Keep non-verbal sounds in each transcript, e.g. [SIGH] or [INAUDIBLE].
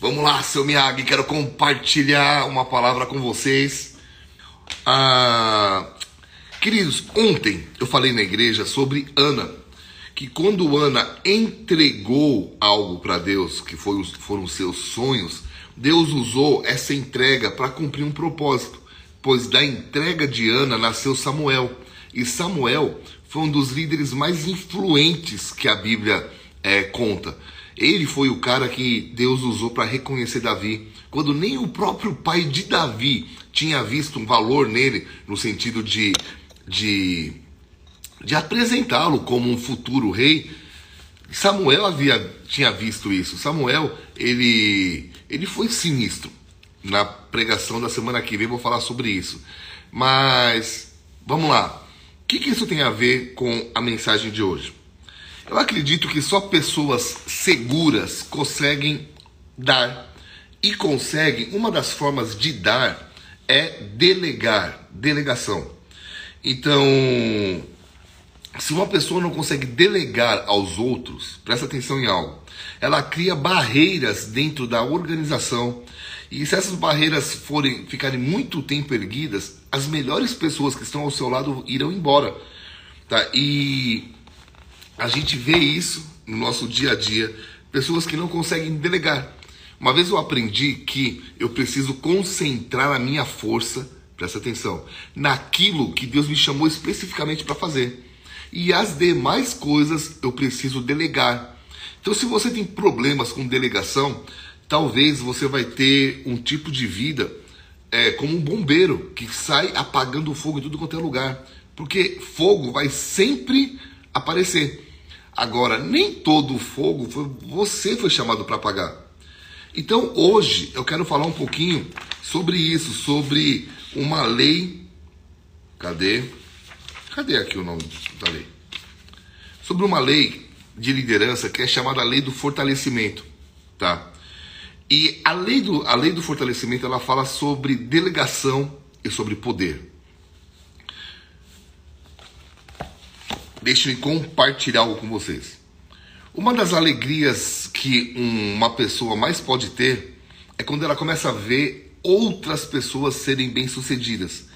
Vamos lá, seu Miyagi, quero compartilhar uma palavra com vocês. Ah, queridos, ontem eu falei na igreja sobre Ana, que quando Ana entregou algo para Deus, que foi, foram seus sonhos, Deus usou essa entrega para cumprir um propósito, pois da entrega de Ana nasceu Samuel, e Samuel foi um dos líderes mais influentes que a Bíblia é, conta. Ele foi o cara que Deus usou para reconhecer Davi, quando nem o próprio pai de Davi tinha visto um valor nele, no sentido de, de, de apresentá-lo como um futuro rei. Samuel havia, tinha visto isso. Samuel, ele, ele foi sinistro. Na pregação da semana que vem vou falar sobre isso. Mas, vamos lá. O que, que isso tem a ver com a mensagem de hoje? Eu acredito que só pessoas seguras conseguem dar. E conseguem, uma das formas de dar é delegar, delegação. Então, se uma pessoa não consegue delegar aos outros, presta atenção em algo, ela cria barreiras dentro da organização. E se essas barreiras forem ficarem muito tempo erguidas, as melhores pessoas que estão ao seu lado irão embora. Tá? E a gente vê isso no nosso dia a dia, pessoas que não conseguem delegar. Uma vez eu aprendi que eu preciso concentrar a minha força, presta atenção, naquilo que Deus me chamou especificamente para fazer. E as demais coisas eu preciso delegar. Então, se você tem problemas com delegação, talvez você vai ter um tipo de vida é, como um bombeiro que sai apagando o fogo em tudo quanto é lugar. Porque fogo vai sempre aparecer. Agora, nem todo o fogo foi, você foi chamado para apagar. Então, hoje eu quero falar um pouquinho sobre isso, sobre uma lei. Cadê? Cadê aqui o nome da lei? Sobre uma lei de liderança que é chamada lei do fortalecimento, tá? E a lei do, a lei do fortalecimento ela fala sobre delegação e sobre poder. Deixem me compartilhar algo com vocês. Uma das alegrias que uma pessoa mais pode ter é quando ela começa a ver outras pessoas serem bem-sucedidas.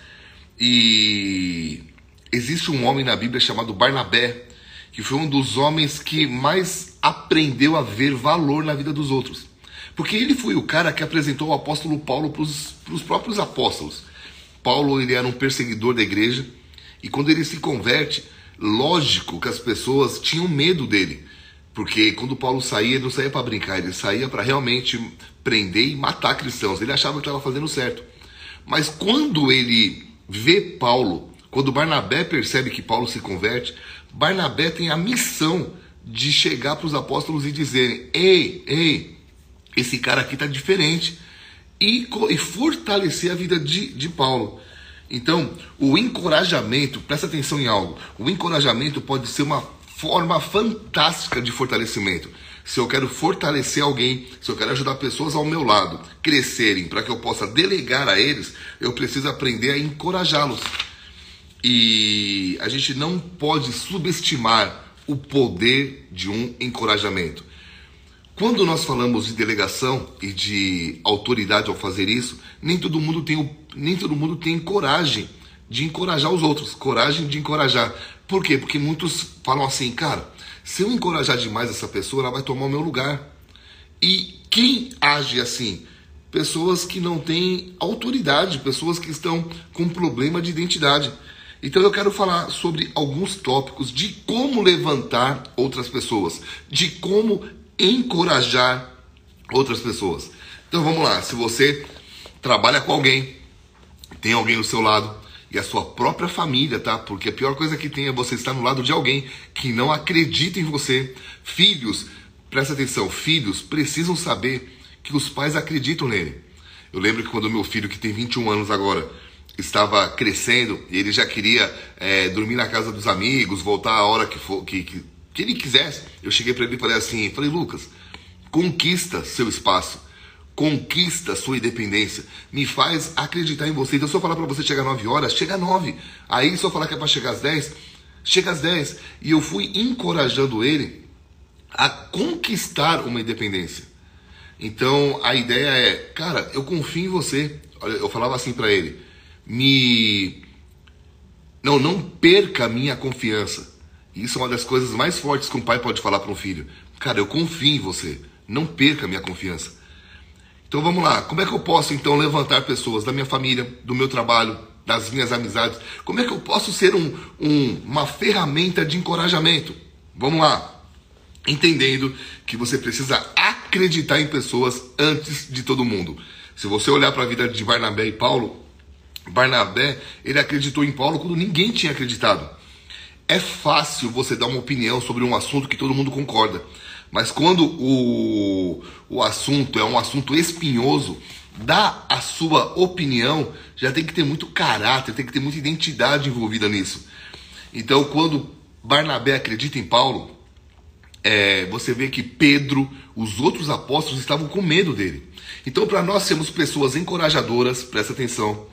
E existe um homem na Bíblia chamado Barnabé, que foi um dos homens que mais aprendeu a ver valor na vida dos outros. Porque ele foi o cara que apresentou o apóstolo Paulo para os próprios apóstolos. Paulo ele era um perseguidor da igreja, e quando ele se converte, Lógico que as pessoas tinham medo dele, porque quando Paulo saía, ele não saía para brincar, ele saía para realmente prender e matar cristãos. Ele achava que estava fazendo certo. Mas quando ele vê Paulo, quando Barnabé percebe que Paulo se converte, Barnabé tem a missão de chegar para os apóstolos e dizerem: Ei, ei, esse cara aqui está diferente. E, e, fortalecer a vida de, de Paulo. Então, o encorajamento, presta atenção em algo, o encorajamento pode ser uma forma fantástica de fortalecimento. Se eu quero fortalecer alguém, se eu quero ajudar pessoas ao meu lado crescerem, para que eu possa delegar a eles, eu preciso aprender a encorajá-los. E a gente não pode subestimar o poder de um encorajamento. Quando nós falamos de delegação e de autoridade ao fazer isso, nem todo mundo tem, o, nem todo mundo tem coragem de encorajar os outros, coragem de encorajar. Por quê? Porque muitos falam assim, cara, se eu encorajar demais essa pessoa, ela vai tomar o meu lugar. E quem age assim? Pessoas que não têm autoridade, pessoas que estão com problema de identidade. Então eu quero falar sobre alguns tópicos de como levantar outras pessoas, de como encorajar outras pessoas. Então vamos lá, se você trabalha com alguém, tem alguém do seu lado e a sua própria família, tá? Porque a pior coisa que tem é você estar no lado de alguém que não acredita em você. Filhos, presta atenção, filhos precisam saber que os pais acreditam nele. Eu lembro que quando meu filho, que tem 21 anos agora, estava crescendo e ele já queria é, dormir na casa dos amigos, voltar a hora que, for, que, que que ele quisesse. Eu cheguei para ele e falei assim, falei, Lucas, conquista seu espaço, conquista sua independência, me faz acreditar em você. Então se eu falar para você chegar às 9 horas, chega às 9. Aí se eu falar que é para chegar às 10, chega às 10. E eu fui encorajando ele a conquistar uma independência. Então a ideia é, cara, eu confio em você. Eu falava assim para ele, me não, não perca a minha confiança. Isso é uma das coisas mais fortes que um pai pode falar para um filho. Cara, eu confio em você. Não perca a minha confiança. Então vamos lá. Como é que eu posso então levantar pessoas da minha família, do meu trabalho, das minhas amizades? Como é que eu posso ser um, um, uma ferramenta de encorajamento? Vamos lá. Entendendo que você precisa acreditar em pessoas antes de todo mundo. Se você olhar para a vida de Barnabé e Paulo, Barnabé, ele acreditou em Paulo quando ninguém tinha acreditado. É fácil você dar uma opinião sobre um assunto que todo mundo concorda. Mas quando o, o assunto é um assunto espinhoso, dar a sua opinião já tem que ter muito caráter, tem que ter muita identidade envolvida nisso. Então, quando Barnabé acredita em Paulo, é, você vê que Pedro, os outros apóstolos estavam com medo dele. Então, para nós sermos pessoas encorajadoras, presta atenção,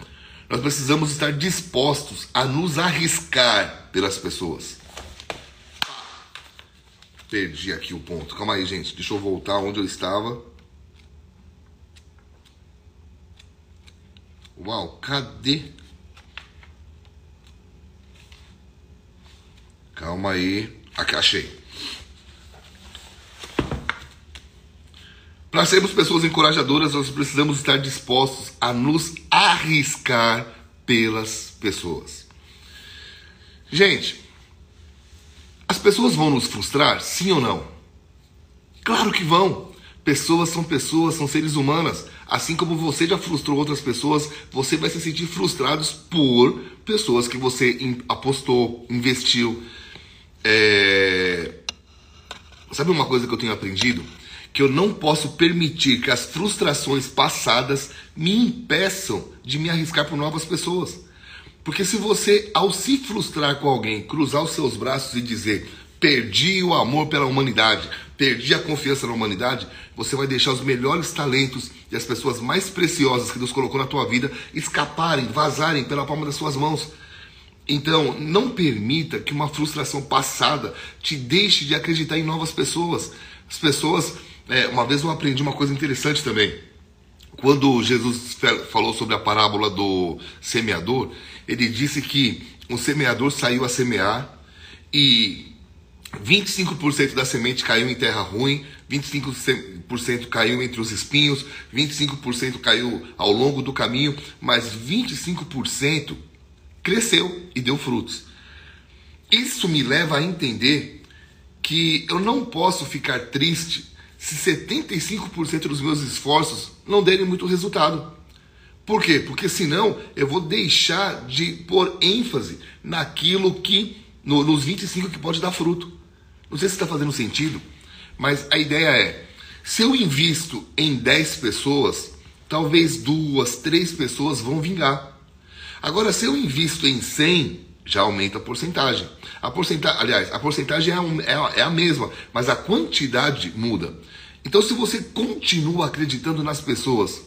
nós precisamos estar dispostos a nos arriscar pelas pessoas. Perdi aqui o ponto. Calma aí, gente. Deixa eu voltar onde eu estava. Uau, cadê? Calma aí. Aqui, achei. Para sermos pessoas encorajadoras, nós precisamos estar dispostos a nos arriscar pelas pessoas. Gente, as pessoas vão nos frustrar, sim ou não? Claro que vão. Pessoas são pessoas, são seres humanas. Assim como você já frustrou outras pessoas, você vai se sentir frustrado por pessoas que você apostou, investiu. É... Sabe uma coisa que eu tenho aprendido? que eu não posso permitir que as frustrações passadas me impeçam de me arriscar por novas pessoas. Porque se você, ao se frustrar com alguém, cruzar os seus braços e dizer perdi o amor pela humanidade, perdi a confiança na humanidade, você vai deixar os melhores talentos e as pessoas mais preciosas que Deus colocou na tua vida escaparem, vazarem pela palma das suas mãos. Então, não permita que uma frustração passada te deixe de acreditar em novas pessoas. As pessoas é, uma vez eu aprendi uma coisa interessante também. Quando Jesus falou sobre a parábola do semeador, ele disse que o semeador saiu a semear e 25% da semente caiu em terra ruim, 25% caiu entre os espinhos, 25% caiu ao longo do caminho, mas 25% cresceu e deu frutos. Isso me leva a entender que eu não posso ficar triste se 75% dos meus esforços não derem muito resultado. Por quê? Porque senão eu vou deixar de pôr ênfase naquilo que, no, nos 25 que pode dar fruto. Não sei se está fazendo sentido, mas a ideia é: se eu invisto em 10 pessoas, talvez duas, três pessoas vão vingar. Agora, se eu invisto em 100, já aumenta a porcentagem. A porcentagem, aliás, a porcentagem é a, é a mesma, mas a quantidade muda. Então, se você continua acreditando nas pessoas,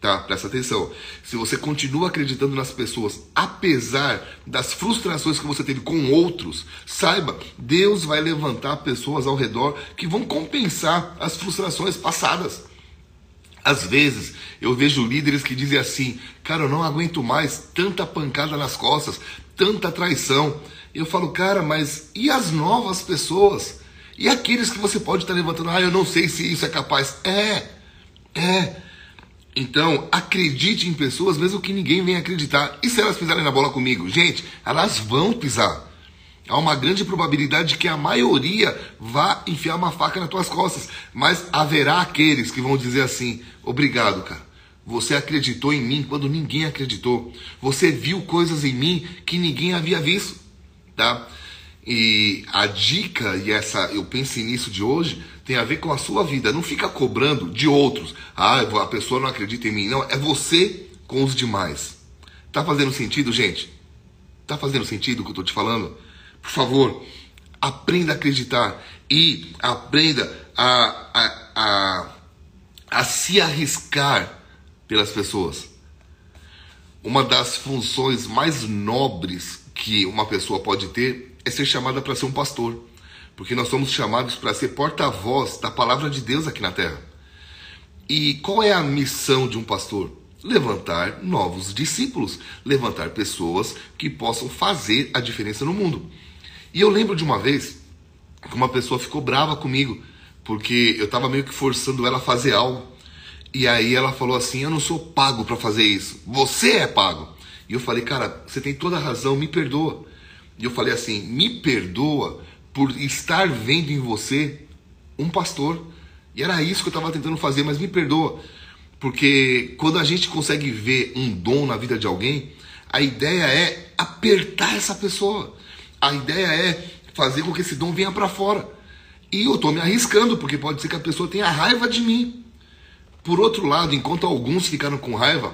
tá? Presta atenção. Se você continua acreditando nas pessoas, apesar das frustrações que você teve com outros, saiba, Deus vai levantar pessoas ao redor que vão compensar as frustrações passadas. Às vezes eu vejo líderes que dizem assim: Cara, eu não aguento mais tanta pancada nas costas, tanta traição. Eu falo, cara, mas e as novas pessoas? E aqueles que você pode estar levantando, ah, eu não sei se isso é capaz. É, é. Então, acredite em pessoas, mesmo que ninguém venha acreditar. E se elas pisarem na bola comigo? Gente, elas vão pisar. Há uma grande probabilidade que a maioria vá enfiar uma faca nas tuas costas. Mas haverá aqueles que vão dizer assim: obrigado, cara. Você acreditou em mim quando ninguém acreditou. Você viu coisas em mim que ninguém havia visto, tá? E a dica e essa eu pensei nisso de hoje tem a ver com a sua vida. Não fica cobrando de outros. Ah, a pessoa não acredita em mim. Não, é você com os demais. Tá fazendo sentido, gente? Tá fazendo sentido o que eu tô te falando? Por favor, aprenda a acreditar e aprenda a, a, a, a se arriscar pelas pessoas. Uma das funções mais nobres que uma pessoa pode ter é ser chamada para ser um pastor, porque nós somos chamados para ser porta-voz da palavra de Deus aqui na terra. E qual é a missão de um pastor? Levantar novos discípulos, levantar pessoas que possam fazer a diferença no mundo. E eu lembro de uma vez que uma pessoa ficou brava comigo, porque eu estava meio que forçando ela a fazer algo. E aí ela falou assim: Eu não sou pago para fazer isso, você é pago. E eu falei: Cara, você tem toda a razão, me perdoa. E eu falei assim: Me perdoa por estar vendo em você um pastor. E era isso que eu estava tentando fazer, mas me perdoa. Porque quando a gente consegue ver um dom na vida de alguém, a ideia é apertar essa pessoa. A ideia é fazer com que esse dom venha para fora. E eu estou me arriscando, porque pode ser que a pessoa tenha raiva de mim. Por outro lado, enquanto alguns ficaram com raiva,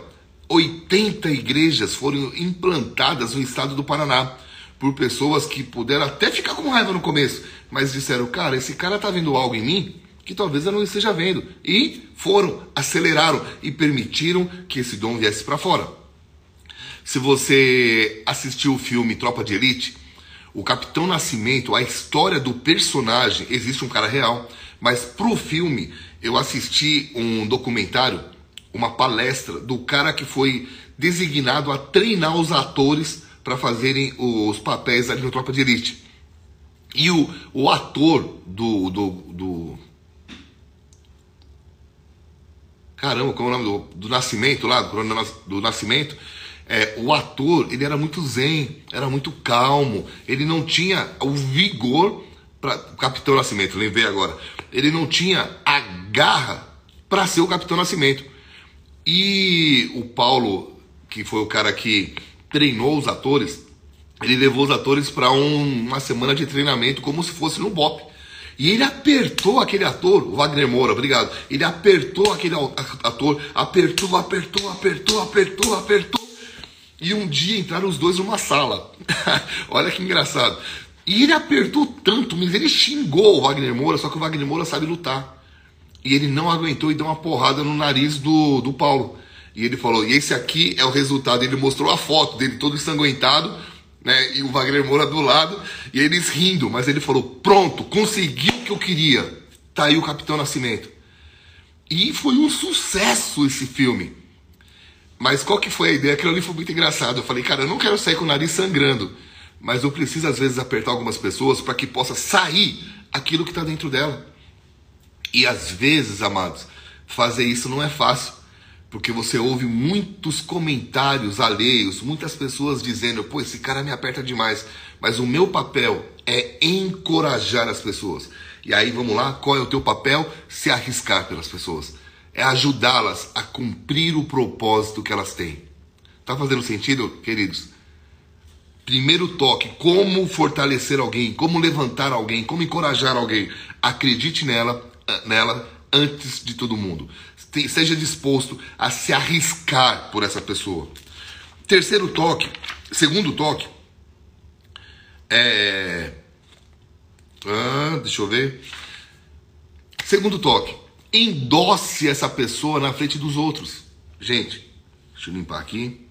80 igrejas foram implantadas no estado do Paraná por pessoas que puderam até ficar com raiva no começo, mas disseram, cara, esse cara tá vendo algo em mim que talvez eu não esteja vendo. E foram, aceleraram e permitiram que esse dom viesse para fora. Se você assistiu o filme Tropa de Elite, o Capitão Nascimento, a história do personagem, existe um cara real, mas pro filme eu assisti um documentário, uma palestra do cara que foi designado a treinar os atores para fazerem os papéis ali no Tropa de Elite. E o, o ator do, do, do. Caramba, como é o nome do, do Nascimento lá, do, do Nascimento? É, o ator, ele era muito zen, era muito calmo, ele não tinha o vigor para Capitão Nascimento, lembrei agora. Ele não tinha a garra para ser o Capitão Nascimento. E o Paulo, que foi o cara que treinou os atores, ele levou os atores para um, uma semana de treinamento como se fosse no BOP. E ele apertou aquele ator, o Wagner Moura, obrigado. Ele apertou aquele ator, apertou, apertou, apertou, apertou, apertou. E um dia entraram os dois numa sala. [LAUGHS] Olha que engraçado. E ele apertou tanto, mas ele xingou o Wagner Moura, só que o Wagner Moura sabe lutar. E ele não aguentou e deu uma porrada no nariz do, do Paulo. E ele falou: e esse aqui é o resultado. Ele mostrou a foto dele todo ensanguentado, né? E o Wagner Moura do lado, e eles rindo. Mas ele falou: pronto, consegui o que eu queria. Tá aí o Capitão Nascimento. E foi um sucesso esse filme. Mas qual que foi a ideia? Aquilo ali foi muito engraçado. Eu falei, cara, eu não quero sair com o nariz sangrando. Mas eu preciso, às vezes, apertar algumas pessoas para que possa sair aquilo que está dentro dela. E às vezes, amados, fazer isso não é fácil porque você ouve muitos comentários alheios, muitas pessoas dizendo: pô, esse cara me aperta demais. Mas o meu papel é encorajar as pessoas. E aí vamos lá, qual é o teu papel? Se arriscar pelas pessoas. É ajudá-las a cumprir o propósito que elas têm. Tá fazendo sentido, queridos? Primeiro toque, como fortalecer alguém, como levantar alguém, como encorajar alguém. Acredite nela, nela antes de todo mundo seja disposto a se arriscar por essa pessoa. Terceiro toque, segundo toque, é. Ah, deixa eu ver. Segundo toque, endosse essa pessoa na frente dos outros. Gente, deixa eu limpar aqui.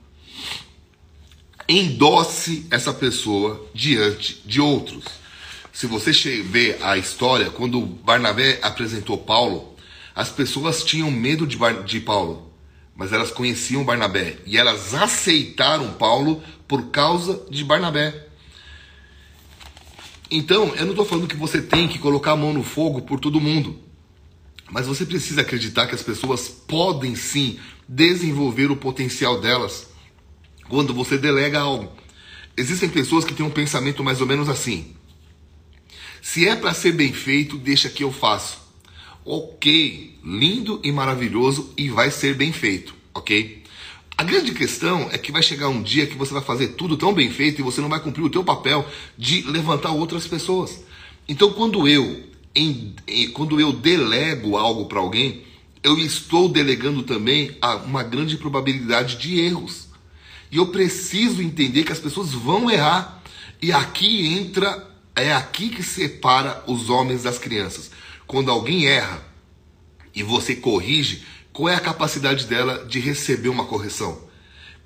Endosse essa pessoa diante de outros. Se você ver a história, quando Barnabé apresentou Paulo, as pessoas tinham medo de, Bar de Paulo, mas elas conheciam Barnabé e elas aceitaram Paulo por causa de Barnabé. Então, eu não estou falando que você tem que colocar a mão no fogo por todo mundo, mas você precisa acreditar que as pessoas podem sim desenvolver o potencial delas quando você delega algo. Existem pessoas que têm um pensamento mais ou menos assim: se é para ser bem feito, deixa que eu faço ok, lindo e maravilhoso e vai ser bem feito, ok? A grande questão é que vai chegar um dia que você vai fazer tudo tão bem feito e você não vai cumprir o teu papel de levantar outras pessoas. Então, quando eu em, em, quando eu delego algo para alguém, eu estou delegando também uma grande probabilidade de erros. E eu preciso entender que as pessoas vão errar. E aqui entra, é aqui que separa os homens das crianças quando alguém erra e você corrige, qual é a capacidade dela de receber uma correção?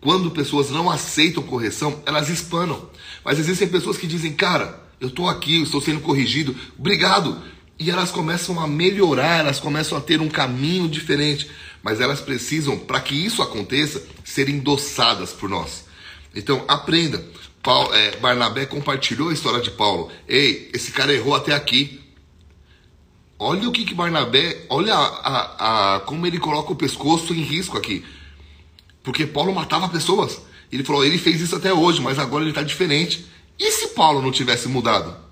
Quando pessoas não aceitam correção, elas espanam. Mas existem pessoas que dizem, cara, eu estou aqui, eu estou sendo corrigido, obrigado. E elas começam a melhorar, elas começam a ter um caminho diferente, mas elas precisam, para que isso aconteça, ser endossadas por nós. Então, aprenda. Paulo, é, Barnabé compartilhou a história de Paulo. Ei, esse cara errou até aqui. Olha o que, que Barnabé, olha a, a, a, como ele coloca o pescoço em risco aqui. Porque Paulo matava pessoas. Ele falou, ele fez isso até hoje, mas agora ele está diferente. E se Paulo não tivesse mudado?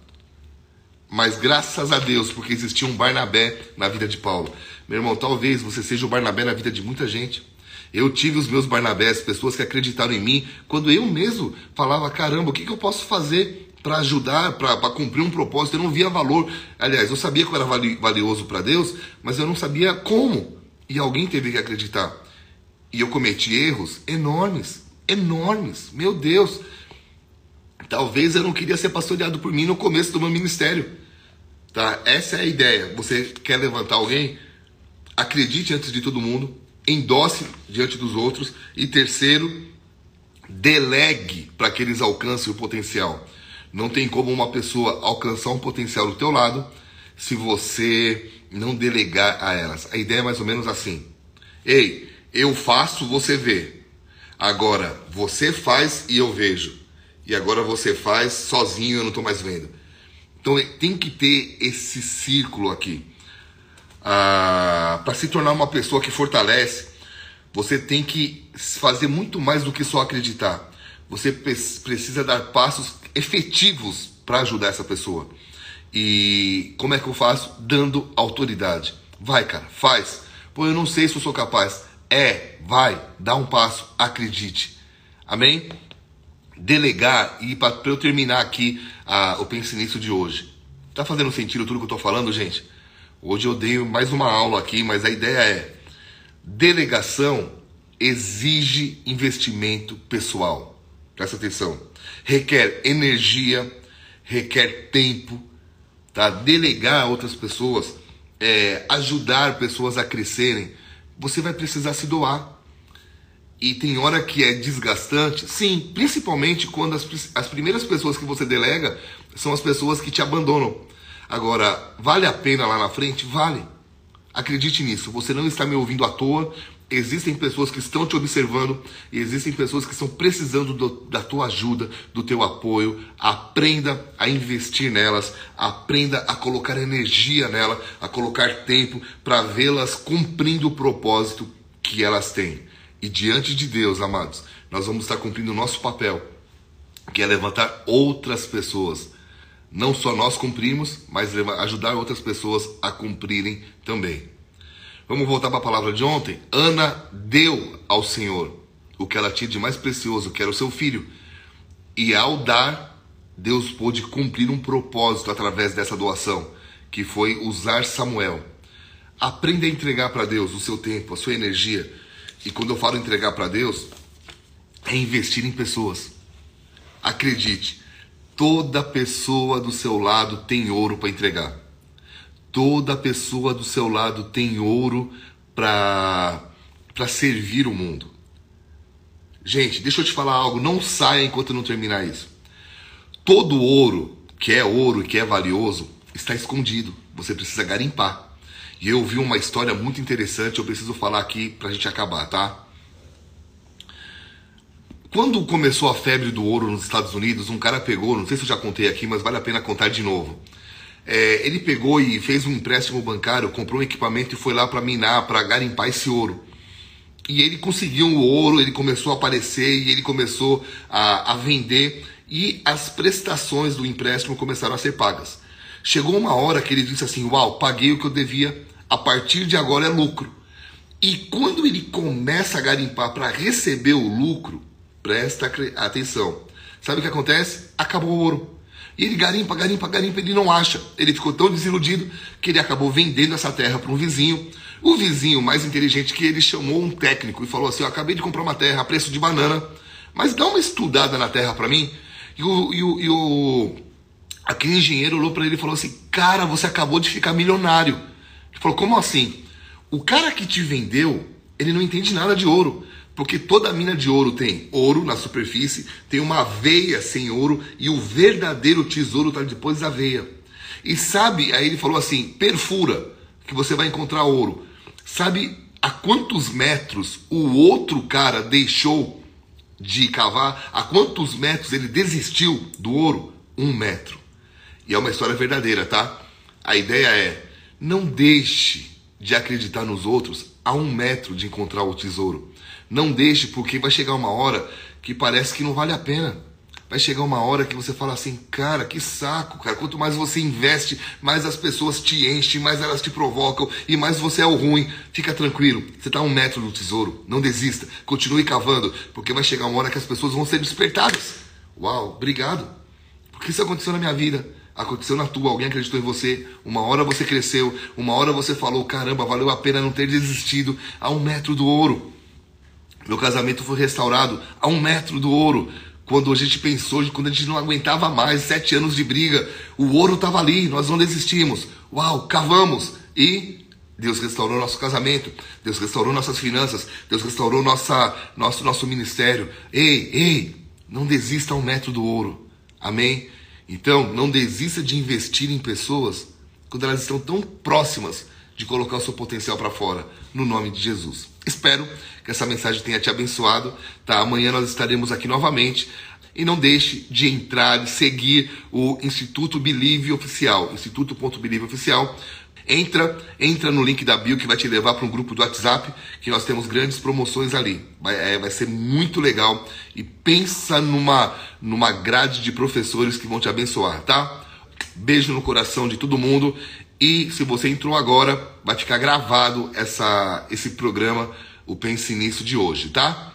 Mas graças a Deus, porque existia um Barnabé na vida de Paulo. Meu irmão, talvez você seja o Barnabé na vida de muita gente. Eu tive os meus Barnabés, pessoas que acreditaram em mim, quando eu mesmo falava: caramba, o que, que eu posso fazer para ajudar, para cumprir um propósito? Eu não via valor. Aliás, eu sabia que eu era valioso para Deus, mas eu não sabia como. E alguém teve que acreditar. E eu cometi erros enormes, enormes. Meu Deus. Talvez eu não queria ser pastoreado por mim no começo do meu ministério. Tá? Essa é a ideia. Você quer levantar alguém? Acredite antes de todo mundo, endosse diante dos outros e terceiro, delegue para que eles alcancem o potencial. Não tem como uma pessoa alcançar um potencial do teu lado se você não delegar a elas. A ideia é mais ou menos assim: Ei, eu faço, você vê. Agora você faz e eu vejo. E agora você faz sozinho, eu não estou mais vendo. Então tem que ter esse círculo aqui. Ah, Para se tornar uma pessoa que fortalece, você tem que fazer muito mais do que só acreditar. Você precisa dar passos efetivos para ajudar essa pessoa. E como é que eu faço? Dando autoridade. Vai, cara, faz. Pô, eu não sei se eu sou capaz. É, vai, dá um passo, acredite. Amém? Delegar e para eu terminar aqui a, o Pense Nisso de hoje. Tá fazendo sentido tudo que eu tô falando, gente? Hoje eu dei mais uma aula aqui, mas a ideia é delegação exige investimento pessoal. Presta atenção. Requer energia, requer tempo, tá? Delegar a outras pessoas, é, ajudar pessoas a crescerem, você vai precisar se doar e tem hora que é desgastante, sim, principalmente quando as, as primeiras pessoas que você delega são as pessoas que te abandonam. Agora, vale a pena lá na frente? Vale. Acredite nisso, você não está me ouvindo à toa. Existem pessoas que estão te observando e existem pessoas que estão precisando do, da tua ajuda, do teu apoio. Aprenda a investir nelas, aprenda a colocar energia nela, a colocar tempo para vê-las cumprindo o propósito que elas têm. E diante de Deus, amados, nós vamos estar cumprindo o nosso papel, que é levantar outras pessoas. Não só nós cumprimos, mas ajudar outras pessoas a cumprirem também. Vamos voltar para a palavra de ontem? Ana deu ao Senhor o que ela tinha de mais precioso, que era o seu filho. E ao dar, Deus pôde cumprir um propósito através dessa doação, que foi usar Samuel. Aprenda a entregar para Deus o seu tempo, a sua energia e quando eu falo entregar para Deus, é investir em pessoas. Acredite, toda pessoa do seu lado tem ouro para entregar. Toda pessoa do seu lado tem ouro para para servir o mundo. Gente, deixa eu te falar algo, não saia enquanto não terminar isso. Todo ouro que é ouro e que é valioso está escondido. Você precisa garimpar. E eu vi uma história muito interessante, eu preciso falar aqui pra gente acabar, tá? Quando começou a febre do ouro nos Estados Unidos, um cara pegou, não sei se eu já contei aqui, mas vale a pena contar de novo. É, ele pegou e fez um empréstimo bancário, comprou um equipamento e foi lá para minar, para garimpar esse ouro. E ele conseguiu o ouro, ele começou a aparecer e ele começou a, a vender e as prestações do empréstimo começaram a ser pagas. Chegou uma hora que ele disse assim: Uau, paguei o que eu devia a partir de agora é lucro. E quando ele começa a garimpar para receber o lucro, presta atenção. Sabe o que acontece? Acabou o ouro. E ele garimpa, garimpa, garimpa, ele não acha. Ele ficou tão desiludido que ele acabou vendendo essa terra para um vizinho. O vizinho mais inteligente que ele chamou um técnico e falou assim: Eu acabei de comprar uma terra a preço de banana, mas dá uma estudada na terra para mim. E o, e o, e o aquele engenheiro olhou para ele e falou assim: Cara, você acabou de ficar milionário. Ele falou: como assim? O cara que te vendeu, ele não entende nada de ouro. Porque toda mina de ouro tem ouro na superfície, tem uma veia sem ouro e o verdadeiro tesouro está depois da veia. E sabe, aí ele falou assim: perfura, que você vai encontrar ouro. Sabe a quantos metros o outro cara deixou de cavar? A quantos metros ele desistiu do ouro? Um metro. E é uma história verdadeira, tá? A ideia é: não deixe de acreditar nos outros a um metro de encontrar o tesouro. Não deixe, porque vai chegar uma hora que parece que não vale a pena. Vai chegar uma hora que você fala assim, cara, que saco, cara. Quanto mais você investe, mais as pessoas te enchem, mais elas te provocam e mais você é o ruim. Fica tranquilo, você está a um metro do tesouro. Não desista, continue cavando, porque vai chegar uma hora que as pessoas vão ser despertadas. Uau, obrigado. Porque isso aconteceu na minha vida aconteceu na tua, alguém acreditou em você, uma hora você cresceu, uma hora você falou, caramba, valeu a pena não ter desistido a um metro do ouro. Meu casamento foi restaurado a um metro do ouro. Quando a gente pensou, quando a gente não aguentava mais, sete anos de briga, o ouro estava ali, nós não desistimos. Uau, cavamos e Deus restaurou nosso casamento, Deus restaurou nossas finanças, Deus restaurou nossa, nosso, nosso ministério. Ei, ei, não desista a um metro do ouro. Amém? Então, não desista de investir em pessoas quando elas estão tão próximas de colocar o seu potencial para fora, no nome de Jesus. Espero que essa mensagem tenha te abençoado. Tá? Amanhã nós estaremos aqui novamente. E não deixe de entrar e seguir o Instituto Believe Oficial, instituto.believe Oficial. Entra, entra no link da bio que vai te levar para um grupo do WhatsApp, que nós temos grandes promoções ali. Vai, é, vai ser muito legal. E pensa numa, numa grade de professores que vão te abençoar, tá? Beijo no coração de todo mundo. E se você entrou agora, vai ficar gravado essa, esse programa, o Pense Nisso de hoje, tá?